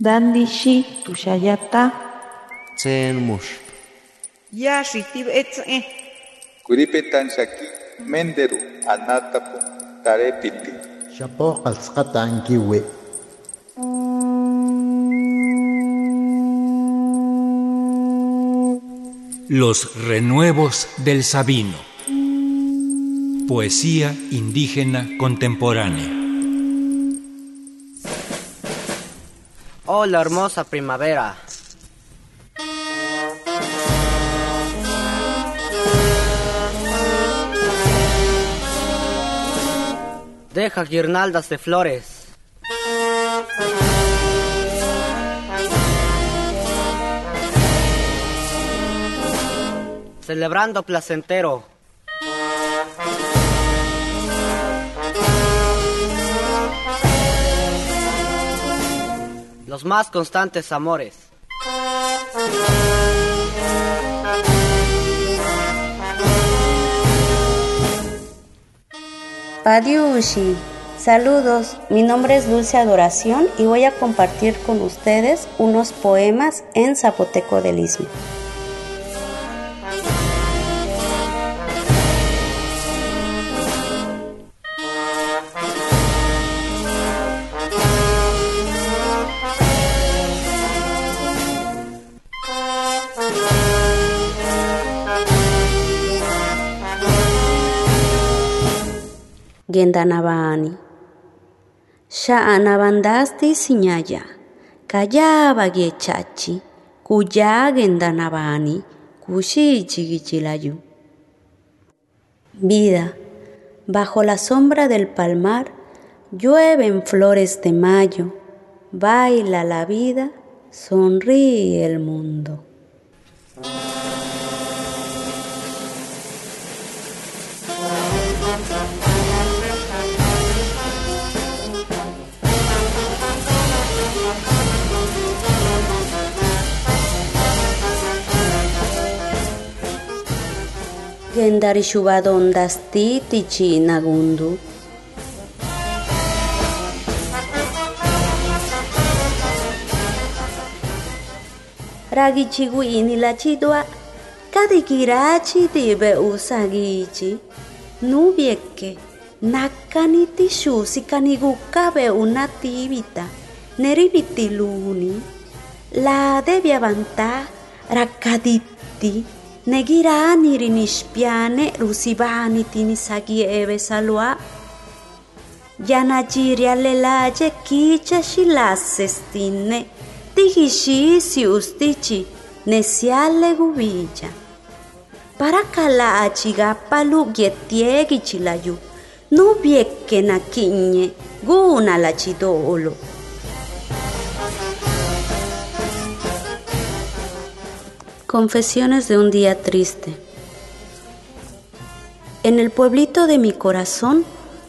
Dandishi tushayata. Tsen mush. Ya shitib etze. Kuripetan shaki menderu anatapu tarepiti. Shapo qalsqata ankiwi. Los renuevos del Sabino. Poesía indígena contemporánea. Oh, la hermosa primavera. Deja guirnaldas de flores. Celebrando placentero. Los más constantes amores. Padiushi, saludos, mi nombre es Dulce Adoración y voy a compartir con ustedes unos poemas en zapoteco del Istmo. Gendanabani. Sha'anabandasti siñaya. Kayaba chachi. Kuya gendanabani. Kushi chigichilayu. Vida. Bajo la sombra del palmar llueven flores de mayo. Baila la vida, sonríe el mundo. gendari shubadondasti tichi nagundu. Ragi chiguini la chidua, kadikirachi tibe usagichi, nubiekke, nakaniti shusi kanigukabe unatibita, neribiti luni, la debia avantà, raccaditti. Negirani rinishpiane rusibani tinisagi eve salua. Yanajiria lelaje kicha shilasse stinne. Tigishi si ustichi nesiale gubilla. Para kala achigapalu gietiegi chilayu. Nubieke Confesiones de un día triste. En el pueblito de mi corazón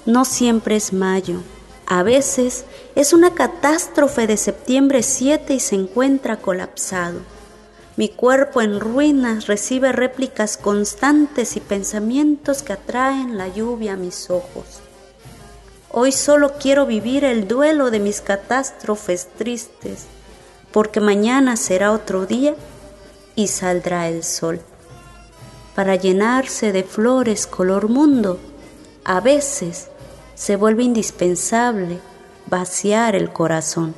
no siempre es mayo. A veces es una catástrofe de septiembre 7 y se encuentra colapsado. Mi cuerpo en ruinas recibe réplicas constantes y pensamientos que atraen la lluvia a mis ojos. Hoy solo quiero vivir el duelo de mis catástrofes tristes, porque mañana será otro día y saldrá el sol. Para llenarse de flores color mundo, a veces se vuelve indispensable vaciar el corazón.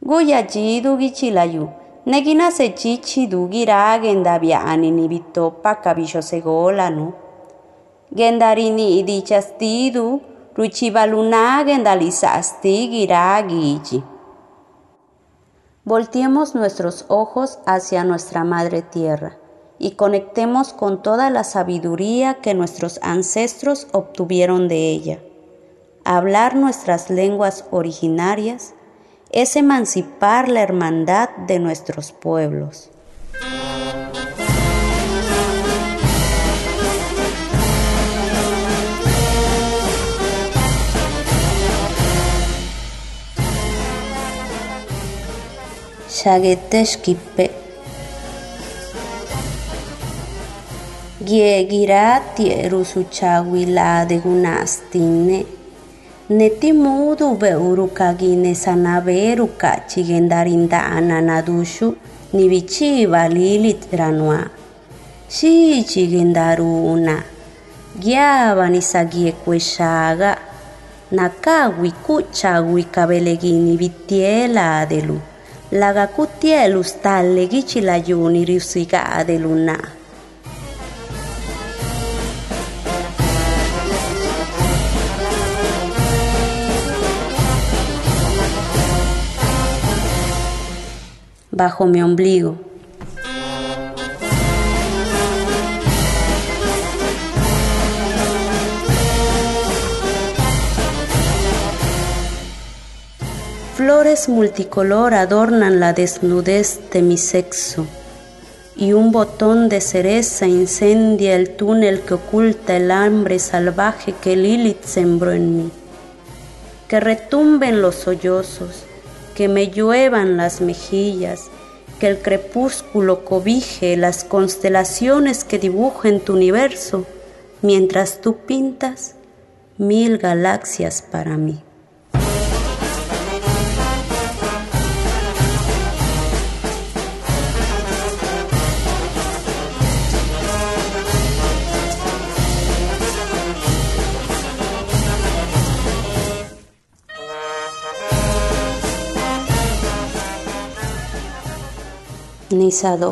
Guyaji dugi chilayu, negina se chichi dugi ragen daviani ni bitopa cabillo segolanu. Gendarini ruchibaluna gendalizasti. Volteemos nuestros ojos hacia nuestra madre tierra y conectemos con toda la sabiduría que nuestros ancestros obtuvieron de ella. Hablar nuestras lenguas originarias es emancipar la hermandad de nuestros pueblos. Shageteshkipe Giegirati erusuchawila de gunastine. Neti mudu beuru kagine sanaveru kachigendarinda ananadushu ni vichiva lilit ranua. Shi chigendaruna. Gyava ni sagie kweshaga. Nakawi kuchawi kabelegini vitiela adelu. Laga kutielu stalle gichilayuni riusiga adeluna. bajo mi ombligo. Flores multicolor adornan la desnudez de mi sexo y un botón de cereza incendia el túnel que oculta el hambre salvaje que Lilith sembró en mí. Que retumben los sollozos, que me lluevan las mejillas, que el crepúsculo cobije las constelaciones que dibujen tu universo, mientras tú pintas mil galaxias para mí. Nisado.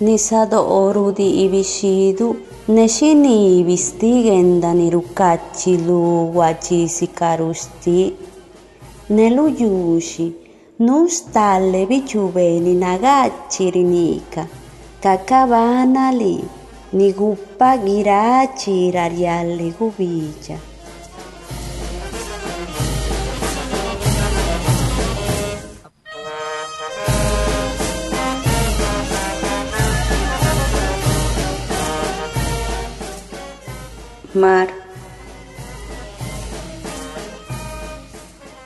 Nisado orudi ibishidu neshini ibisti gendaniru kachilu wachisi karusti. Nelu yushi nustalle bichubeni nagachirinika kakabanali niguppa girachirarialle gubicha. Mar.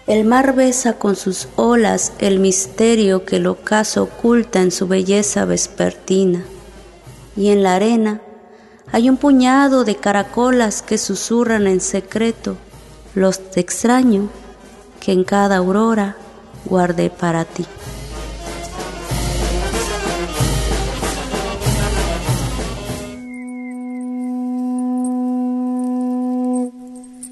El mar besa con sus olas el misterio que el ocaso oculta en su belleza vespertina. Y en la arena hay un puñado de caracolas que susurran en secreto los te extraño que en cada aurora guardé para ti.